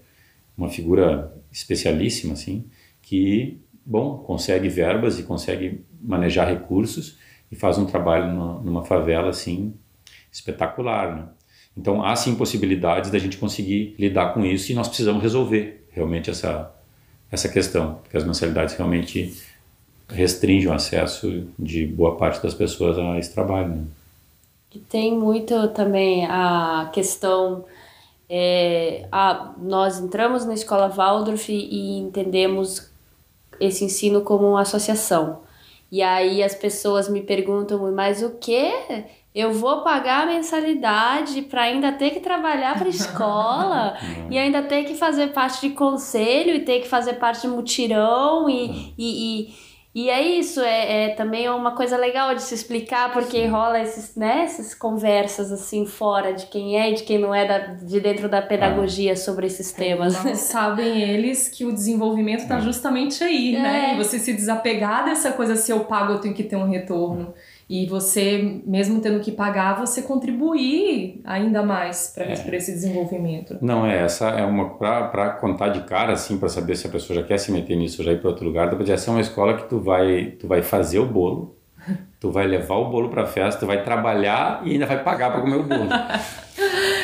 uma figura especialíssima, assim, que, bom, consegue verbas e consegue manejar recursos e faz um trabalho numa, numa favela, assim, espetacular, né? Então, há sim possibilidades da gente conseguir lidar com isso e nós precisamos resolver realmente essa, essa questão, porque as mensalidades realmente restringe o acesso de boa parte das pessoas a esse trabalho. Né? E tem muito também a questão É, a, nós entramos na escola Waldorf e, entendemos esse ensino como uma associação. E aí as pessoas me perguntam, mas o que? Eu vou pagar a mensalidade para ainda ter que trabalhar para escola e ainda ter que fazer parte de conselho e ter que fazer parte de mutirão e, e, e e é isso, é, é também uma coisa legal de se explicar, porque Sim. rola esses, né, essas conversas assim fora de quem é e de quem não é da, de dentro da pedagogia ah. sobre esses temas. Não sabem eles que o desenvolvimento está é. justamente aí, né? é. né? E você se desapegar dessa coisa, se eu pago, eu tenho que ter um retorno. E você, mesmo tendo que pagar, você contribuir ainda mais para é. esse desenvolvimento. Não, é essa é uma para contar de cara assim, para saber se a pessoa já quer se meter nisso, já ir para outro lugar, dá para dizer, essa é uma escola que tu vai, tu vai fazer o bolo, tu vai levar o bolo para a festa, tu vai trabalhar e ainda vai pagar para comer o bolo.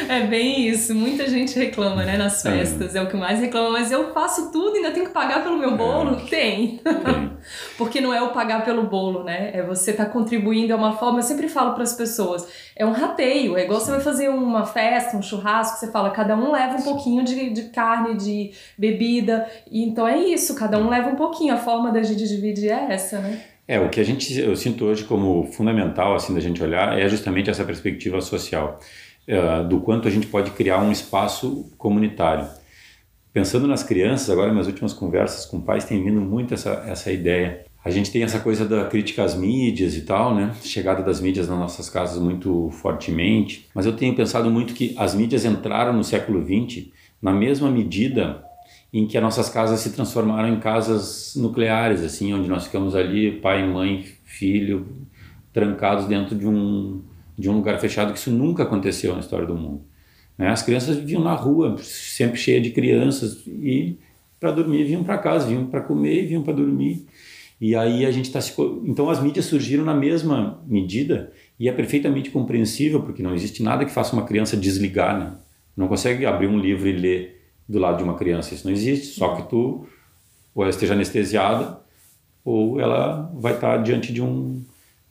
É bem isso. Muita gente reclama, né, nas festas. É. é o que mais reclama. Mas eu faço tudo e ainda tenho que pagar pelo meu bolo? É. Tem. Tem. Porque não é o pagar pelo bolo, né? É você estar tá contribuindo. É uma forma. Eu sempre falo para as pessoas: é um rateio. É igual Sim. você vai fazer uma festa, um churrasco. Você fala, cada um leva um pouquinho de, de carne, de bebida. E, então é isso. Cada um leva um pouquinho. A forma da gente dividir é essa, né? É, o que a gente, eu sinto hoje como fundamental, assim, da gente olhar, é justamente essa perspectiva social. Eh, do quanto a gente pode criar um espaço comunitário. Pensando nas crianças, agora nas últimas conversas com pais tem vindo muito essa, essa ideia. A gente tem essa coisa da crítica às mídias e tal, né? Chegada das mídias nas nossas casas muito fortemente. Mas eu tenho pensado muito que as mídias entraram no século XX na mesma medida em que as nossas casas se transformaram em casas nucleares, assim, onde nós ficamos ali, pai, mãe, filho, trancados dentro de um de um lugar fechado, que isso nunca aconteceu na história do mundo. Né? As crianças viviam na rua, sempre cheia de crianças, e para dormir vinham para casa, vinham para comer e vinham para dormir. E aí a gente está se... Então as mídias surgiram na mesma medida e é perfeitamente compreensível, porque não existe nada que faça uma criança desligar, né? Não consegue abrir um livro e ler do lado de uma criança, isso não existe, só que tu ou ela esteja anestesiada ou ela vai estar tá diante de um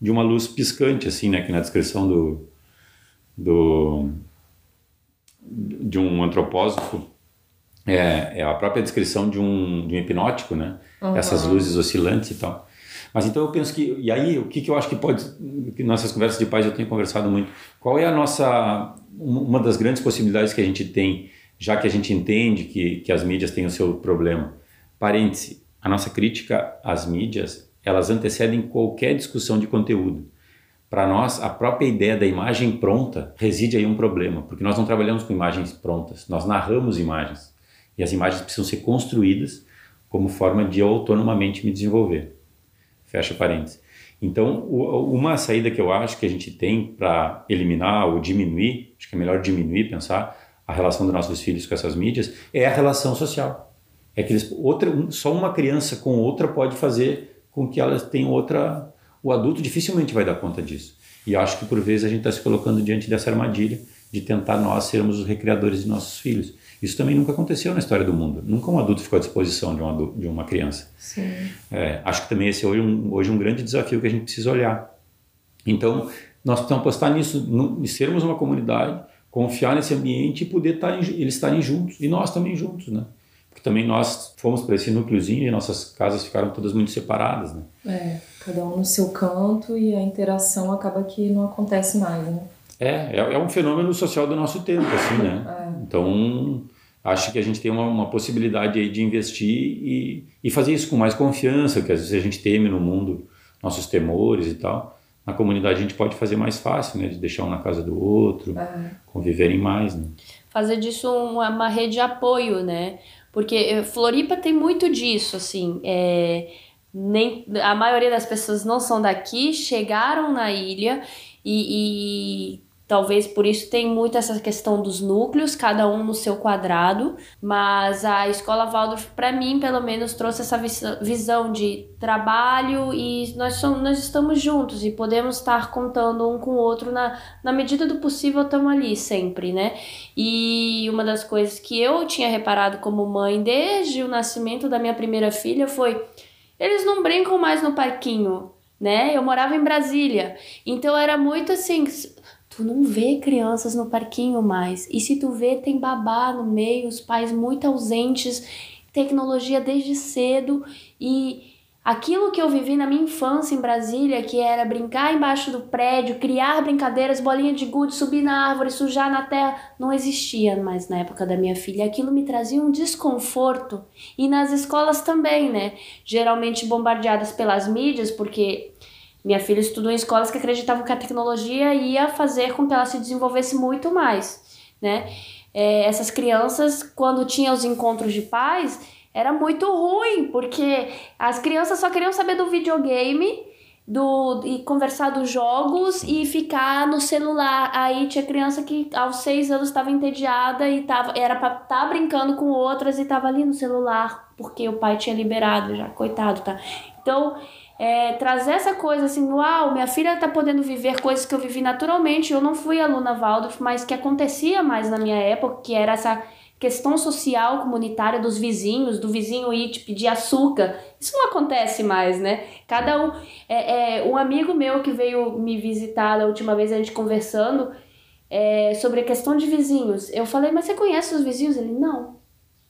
de uma luz piscante, assim, né? Que na descrição do, do de um antropósofo é, é a própria descrição de um, de um hipnótico, né? Uhum. Essas luzes oscilantes e tal. Mas então eu penso que e aí o que, que eu acho que pode que nossas conversas de paz eu tenho conversado muito. Qual é a nossa uma das grandes possibilidades que a gente tem, já que a gente entende que que as mídias têm o seu problema. Parêntese, a nossa crítica às mídias elas antecedem qualquer discussão de conteúdo. Para nós, a própria ideia da imagem pronta reside aí um problema, porque nós não trabalhamos com imagens prontas, nós narramos imagens. E as imagens precisam ser construídas como forma de eu autonomamente me desenvolver. Fecha parênteses. Então, uma saída que eu acho que a gente tem para eliminar ou diminuir, acho que é melhor diminuir, pensar a relação dos nossos filhos com essas mídias, é a relação social. É que eles, outra, só uma criança com outra pode fazer com que elas tenham outra. O adulto dificilmente vai dar conta disso. E acho que por vezes a gente está se colocando diante dessa armadilha de tentar nós sermos os recriadores de nossos filhos. Isso também nunca aconteceu na história do mundo. Nunca um adulto ficou à disposição de, um adulto, de uma criança. É, acho que também esse é hoje um, hoje um grande desafio que a gente precisa olhar. Então, nós precisamos apostar nisso, no, sermos uma comunidade, confiar nesse ambiente e poder estar, eles estarem juntos, e nós também juntos, né? Porque também nós fomos para esse núcleozinho e nossas casas ficaram todas muito separadas, né? É, cada um no seu canto e a interação acaba que não acontece mais, né? É, é, é um fenômeno social do nosso tempo, assim, né? É. Então, acho que a gente tem uma, uma possibilidade aí de investir e, e fazer isso com mais confiança, que às vezes a gente teme no mundo nossos temores e tal. Na comunidade a gente pode fazer mais fácil, né? De deixar um na casa do outro, conviverem mais, né? Fazer disso uma, uma rede de apoio, né? Porque eh, Floripa tem muito disso, assim. É, nem, a maioria das pessoas não são daqui, chegaram na ilha e, e Talvez por isso tem muito essa questão dos núcleos, cada um no seu quadrado, mas a escola Waldorf, para mim, pelo menos, trouxe essa visão de trabalho e nós, somos, nós estamos juntos e podemos estar contando um com o outro na, na medida do possível, estamos ali sempre, né? E uma das coisas que eu tinha reparado como mãe desde o nascimento da minha primeira filha foi: eles não brincam mais no parquinho. Né? Eu morava em Brasília, então era muito assim tu não vê crianças no parquinho mais. E se tu vê, tem babá no meio, os pais muito ausentes, tecnologia desde cedo e Aquilo que eu vivi na minha infância em Brasília, que era brincar embaixo do prédio, criar brincadeiras, bolinha de gude, subir na árvore, sujar na terra, não existia mais na época da minha filha. Aquilo me trazia um desconforto. E nas escolas também, né? Geralmente bombardeadas pelas mídias, porque minha filha estudou em escolas que acreditavam que a tecnologia ia fazer com que ela se desenvolvesse muito mais, né? É, essas crianças, quando tinham os encontros de pais, era muito ruim, porque as crianças só queriam saber do videogame do, e conversar dos jogos e ficar no celular. Aí tinha criança que aos seis anos estava entediada e tava, era pra estar tá brincando com outras e tava ali no celular, porque o pai tinha liberado já, coitado, tá? Então, é, trazer essa coisa assim, uau, minha filha tá podendo viver coisas que eu vivi naturalmente. Eu não fui aluna Waldorf, mas que acontecia mais na minha época, que era essa questão social comunitária dos vizinhos, do vizinho ir te pedir açúcar. Isso não acontece mais, né? Cada um. É, é, um amigo meu que veio me visitar da última vez, a gente conversando é, sobre a questão de vizinhos. Eu falei, mas você conhece os vizinhos? Ele, não.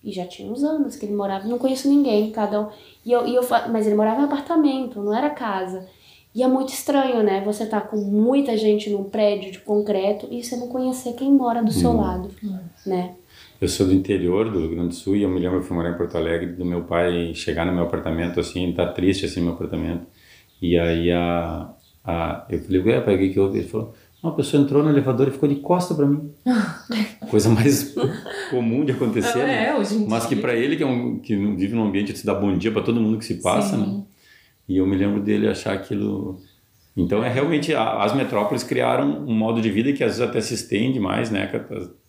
E já tinha uns anos que ele morava, não conheço ninguém, cada um. E eu, e eu, mas ele morava em apartamento, não era casa. E é muito estranho, né? Você tá com muita gente num prédio de concreto e você não conhecer quem mora do seu hum. lado, né? Eu sou do interior do Rio Grande do Sul e eu me lembro, eu fui morar em Porto Alegre, do meu pai chegar no meu apartamento, assim, tá triste, assim, no meu apartamento. E aí a, a, eu falei, ué, pai, o que que houve? Ele falou, uma pessoa entrou no elevador e ficou de costa para mim. Coisa mais comum de acontecer, é, né? É, Mas que para ele, que, é um, que vive num ambiente de dar bom dia para todo mundo que se passa, né? Sim. né? E eu me lembro dele achar aquilo... Então, é realmente, as metrópoles criaram um modo de vida que às vezes até se estende mais, né?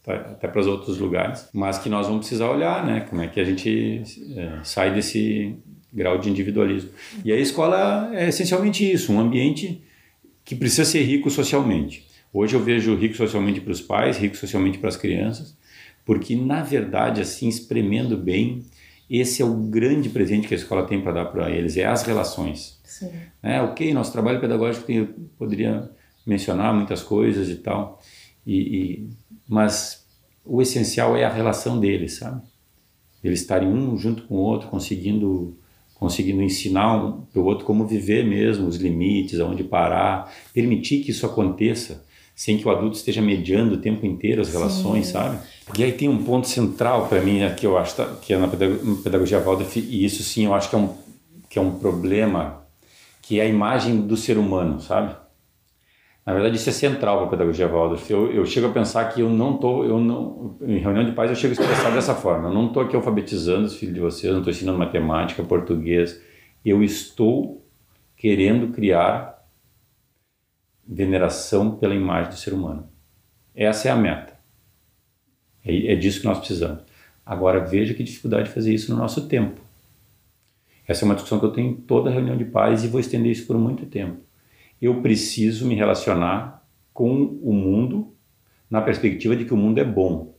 até para os outros lugares, mas que nós vamos precisar olhar, né? Como é que a gente é, sai desse grau de individualismo. E a escola é essencialmente isso, um ambiente que precisa ser rico socialmente. Hoje eu vejo rico socialmente para os pais, rico socialmente para as crianças, porque na verdade, assim, espremendo bem, esse é o grande presente que a escola tem para dar para eles, é as relações. Sim. É, ok, nosso trabalho pedagógico tem, poderia mencionar muitas coisas e tal, e, e mas o essencial é a relação deles, sabe? Eles estarem um junto com o outro, conseguindo conseguindo ensinar um para o outro como viver mesmo, os limites, aonde parar, permitir que isso aconteça sem que o adulto esteja mediando o tempo inteiro as relações, Sim. sabe? E aí tem um ponto central para mim que eu acho que é na pedagogia Waldorf e isso sim eu acho que é um que é um problema que é a imagem do ser humano, sabe? Na verdade, isso é central para a pedagogia Waldorf. Eu, eu chego a pensar que eu não estou, eu não, em reunião de pais eu chego a expressar dessa forma. Eu não estou aqui alfabetizando os filhos de vocês, não estou ensinando matemática, português. Eu estou querendo criar veneração pela imagem do ser humano. Essa é a meta. É, é disso que nós precisamos. Agora veja que dificuldade de fazer isso no nosso tempo. Essa é uma discussão que eu tenho em toda reunião de pais e vou estender isso por muito tempo eu preciso me relacionar com o mundo na perspectiva de que o mundo é bom.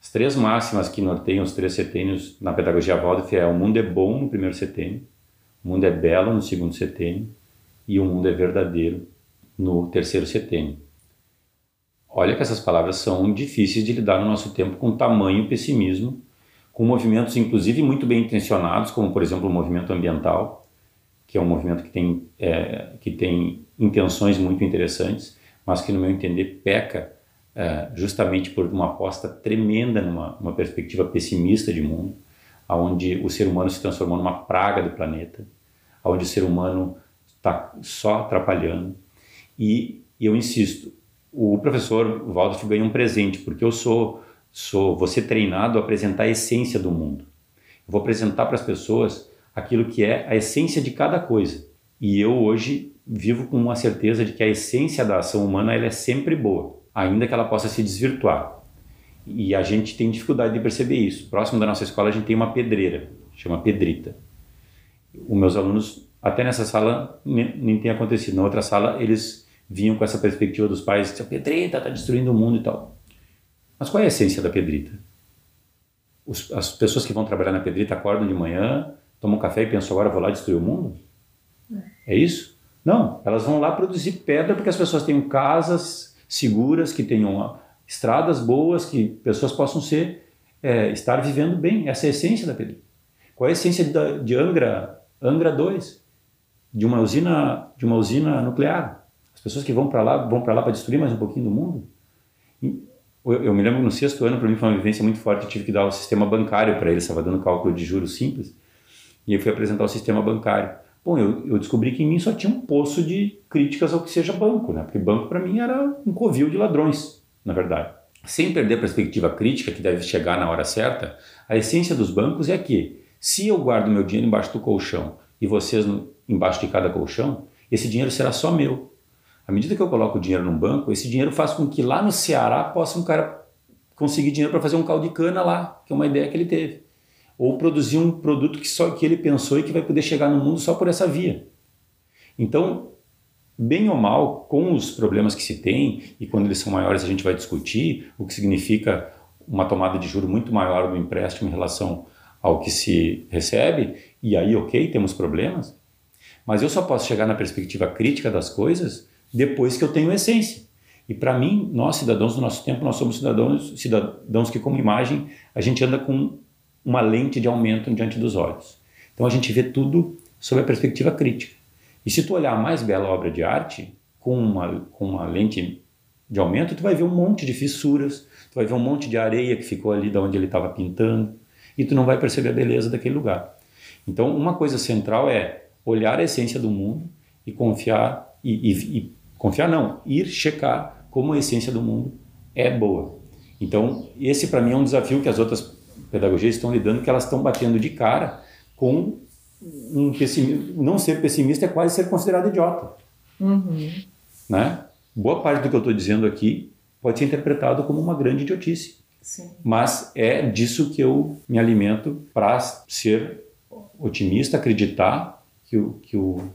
As três máximas que norteiam os três setênios na pedagogia Waldorf é o mundo é bom no primeiro setênio, o mundo é belo no segundo setênio e o mundo é verdadeiro no terceiro setênio. Olha que essas palavras são difíceis de lidar no nosso tempo com tamanho pessimismo, com movimentos inclusive muito bem intencionados, como por exemplo o movimento ambiental, que é um movimento que tem, é, que tem intenções muito interessantes, mas que, no meu entender, peca é, justamente por uma aposta tremenda numa uma perspectiva pessimista de mundo, onde o ser humano se transformou numa praga do planeta, onde o ser humano está só atrapalhando. E, e, eu insisto, o professor Waldorf ganha um presente, porque eu sou, sou ser treinado a apresentar a essência do mundo. Eu vou apresentar para as pessoas aquilo que é a essência de cada coisa. E eu hoje vivo com uma certeza de que a essência da ação humana ela é sempre boa, ainda que ela possa se desvirtuar. E a gente tem dificuldade de perceber isso. Próximo da nossa escola a gente tem uma pedreira, chama Pedrita. Os meus alunos, até nessa sala, nem, nem tem acontecido. Na outra sala, eles vinham com essa perspectiva dos pais, que pedrita está destruindo o mundo e tal. Mas qual é a essência da pedrita? Os, as pessoas que vão trabalhar na pedrita acordam de manhã, tomam um café e pensam, agora vou lá destruir o mundo? É. isso? Não, elas vão lá produzir pedra porque as pessoas têm casas, seguras, que tenham estradas boas, que pessoas possam ser é, estar vivendo bem. Essa é a essência da periferia. Qual é a essência de, de Angra, Angra 2? De uma usina, de uma usina nuclear. As pessoas que vão para lá vão para lá para destruir mais um pouquinho do mundo. Eu, eu me lembro no sexto ano, para mim foi uma vivência muito forte. Eu tive que dar o sistema bancário para eles, estava dando cálculo de juros simples. E eu fui apresentar o sistema bancário. Bom, eu, eu, descobri que em mim só tinha um poço de críticas ao que seja banco, né? Porque banco para mim era um covil de ladrões, na verdade. Sem perder a perspectiva crítica, que deve chegar na hora certa, a essência dos bancos é que se eu guardo meu dinheiro embaixo do colchão e vocês no, embaixo de cada colchão, esse dinheiro será só meu. À medida que eu coloco o dinheiro num banco, esse dinheiro faz com que lá no Ceará possa um cara conseguir dinheiro para fazer um caldo de cana lá, que é uma ideia que ele teve. Ou produzir um produto que só que ele pensou e que vai poder chegar no mundo só por essa via. Então, bem ou mal, com os problemas que se tem, e quando eles são maiores a gente vai discutir o que significa uma tomada de juro muito maior do empréstimo em relação ao que se recebe, e aí, ok, temos problemas, mas eu só posso chegar na perspectiva crítica das coisas depois que eu tenho essência. E para mim, nós cidadãos do nosso tempo, nós somos cidadãos, cidadãos que, como imagem, a gente anda com uma lente de aumento diante dos olhos. Então a gente vê tudo sob a perspectiva crítica. E se tu olhar a mais bela obra de arte com uma, com uma lente de aumento, tu vai ver um monte de fissuras, tu vai ver um monte de areia que ficou ali da onde ele estava pintando, e tu não vai perceber a beleza daquele lugar. Então, uma coisa central é olhar a essência do mundo e confiar e, e, e confiar não, ir checar como a essência do mundo é boa. Então, esse para mim é um desafio que as outras pedagogias estão lidando, que elas estão batendo de cara com um pessimismo. Não ser pessimista é quase ser considerado idiota. Uhum. Né? Boa parte do que eu estou dizendo aqui pode ser interpretado como uma grande idiotice. Sim. Mas é disso que eu me alimento para ser otimista, acreditar que o, que o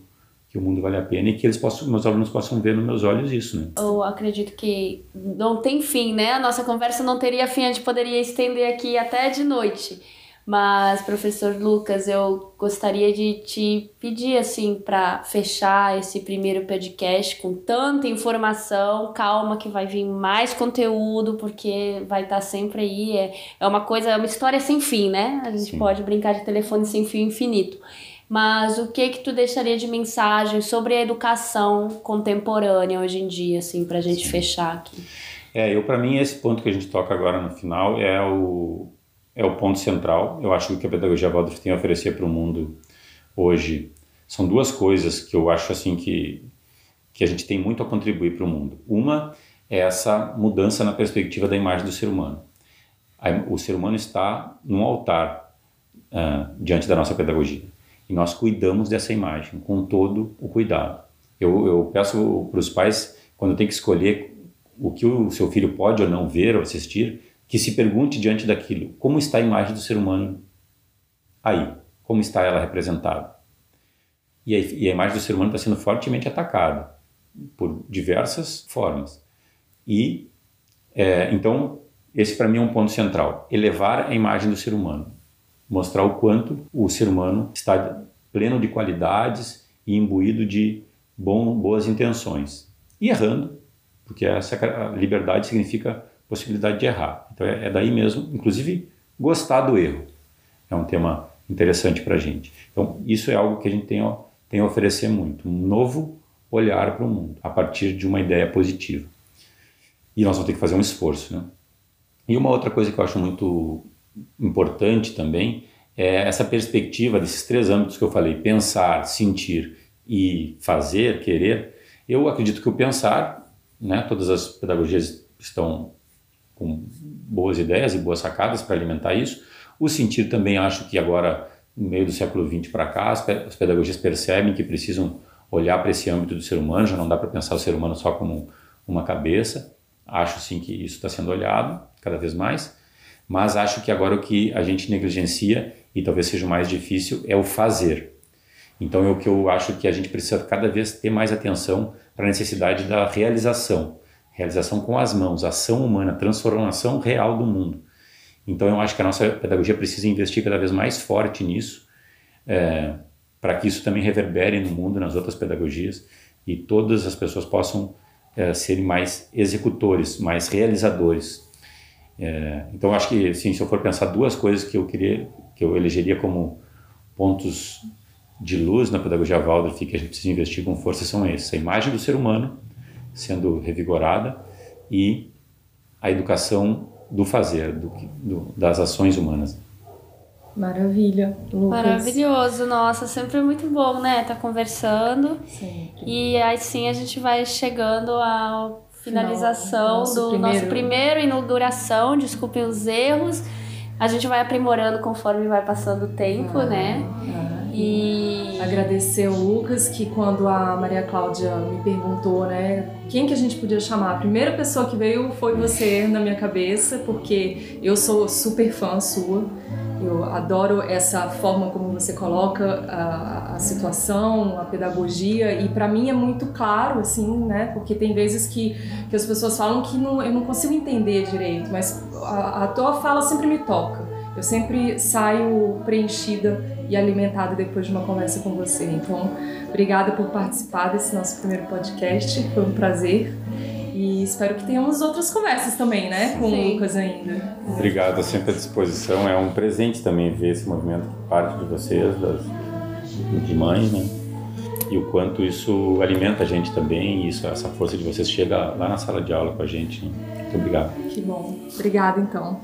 que o mundo vale a pena e que eles possam, meus alunos possam ver nos meus olhos isso, né? Eu acredito que não tem fim, né? A nossa conversa não teria fim, a gente poderia estender aqui até de noite. Mas, professor Lucas, eu gostaria de te pedir, assim, para fechar esse primeiro podcast com tanta informação. Calma, que vai vir mais conteúdo, porque vai estar tá sempre aí. É, é uma coisa, é uma história sem fim, né? A gente Sim. pode brincar de telefone sem fio infinito mas o que que tu deixaria de mensagem sobre a educação contemporânea hoje em dia, assim, para a gente Sim. fechar aqui? É, eu para mim esse ponto que a gente toca agora no final é o é o ponto central. Eu acho que o que a pedagogia Waldorf tem a oferecer para o mundo hoje são duas coisas que eu acho assim que que a gente tem muito a contribuir para o mundo. Uma é essa mudança na perspectiva da imagem do ser humano. O ser humano está num altar uh, diante da nossa pedagogia. E nós cuidamos dessa imagem com todo o cuidado. Eu, eu peço para os pais, quando tem que escolher o que o seu filho pode ou não ver ou assistir, que se pergunte diante daquilo: como está a imagem do ser humano aí? Como está ela representada? E a, e a imagem do ser humano está sendo fortemente atacada por diversas formas. E é, então esse para mim é um ponto central: elevar a imagem do ser humano mostrar o quanto o ser humano está pleno de qualidades e imbuído de bom, boas intenções. E errando, porque essa liberdade significa possibilidade de errar. Então é, é daí mesmo, inclusive, gostar do erro. É um tema interessante para a gente. Então isso é algo que a gente tem, tem a oferecer muito. Um novo olhar para o mundo, a partir de uma ideia positiva. E nós vamos ter que fazer um esforço. Né? E uma outra coisa que eu acho muito importante também é essa perspectiva desses três âmbitos que eu falei: pensar, sentir e fazer, querer. Eu acredito que o pensar, né, todas as pedagogias estão com boas ideias e boas sacadas para alimentar isso. O sentir também acho que agora, no meio do século XX para cá, as pedagogias percebem que precisam olhar para esse âmbito do ser humano, já não dá para pensar o ser humano só como uma cabeça. Acho sim que isso está sendo olhado cada vez mais mas acho que agora o que a gente negligencia e talvez seja o mais difícil é o fazer. Então é o que eu acho que a gente precisa cada vez ter mais atenção para a necessidade da realização, realização com as mãos, ação humana, transformação real do mundo. Então eu acho que a nossa pedagogia precisa investir cada vez mais forte nisso, é, para que isso também reverbere no mundo, nas outras pedagogias, e todas as pessoas possam é, serem mais executores, mais realizadores. É, então acho que assim, se eu for pensar duas coisas que eu queria, que eu elegeria como pontos de luz na pedagogia Waldorf que a gente precisa investir com força são esses: a imagem do ser humano sendo revigorada e a educação do fazer, do, do, das ações humanas. Maravilha, Lucas. Maravilhoso, nossa, sempre muito bom, né? Tá conversando. Sempre. E assim a gente vai chegando à finalização nosso do primeiro... nosso primeiro inauguração, desculpem os erros. A gente vai aprimorando conforme vai passando o tempo, ah, né? Ah, e agradecer o Lucas que quando a Maria Cláudia me perguntou, né, quem que a gente podia chamar, a primeira pessoa que veio foi você na minha cabeça, porque eu sou super fã sua. Eu adoro essa forma como você coloca a, a situação, a pedagogia, e para mim é muito claro, assim, né? Porque tem vezes que, que as pessoas falam que não, eu não consigo entender direito, mas a, a tua fala sempre me toca. Eu sempre saio preenchida e alimentada depois de uma conversa com você. Então, obrigada por participar desse nosso primeiro podcast, foi um prazer. E espero que tenhamos outras conversas também, né? Com Sim. o Lucas ainda. Obrigado, sempre à disposição. É um presente também ver esse movimento por parte de vocês, das, de mães, né? E o quanto isso alimenta a gente também, isso, essa força de vocês chega lá na sala de aula com a gente. Né? Muito obrigado. Que bom. Obrigada, então.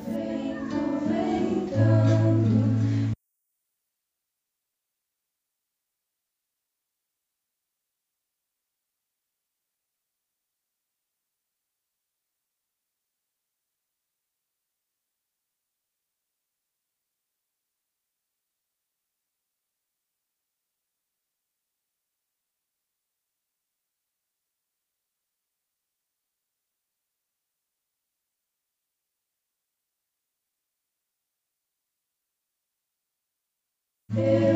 Yeah.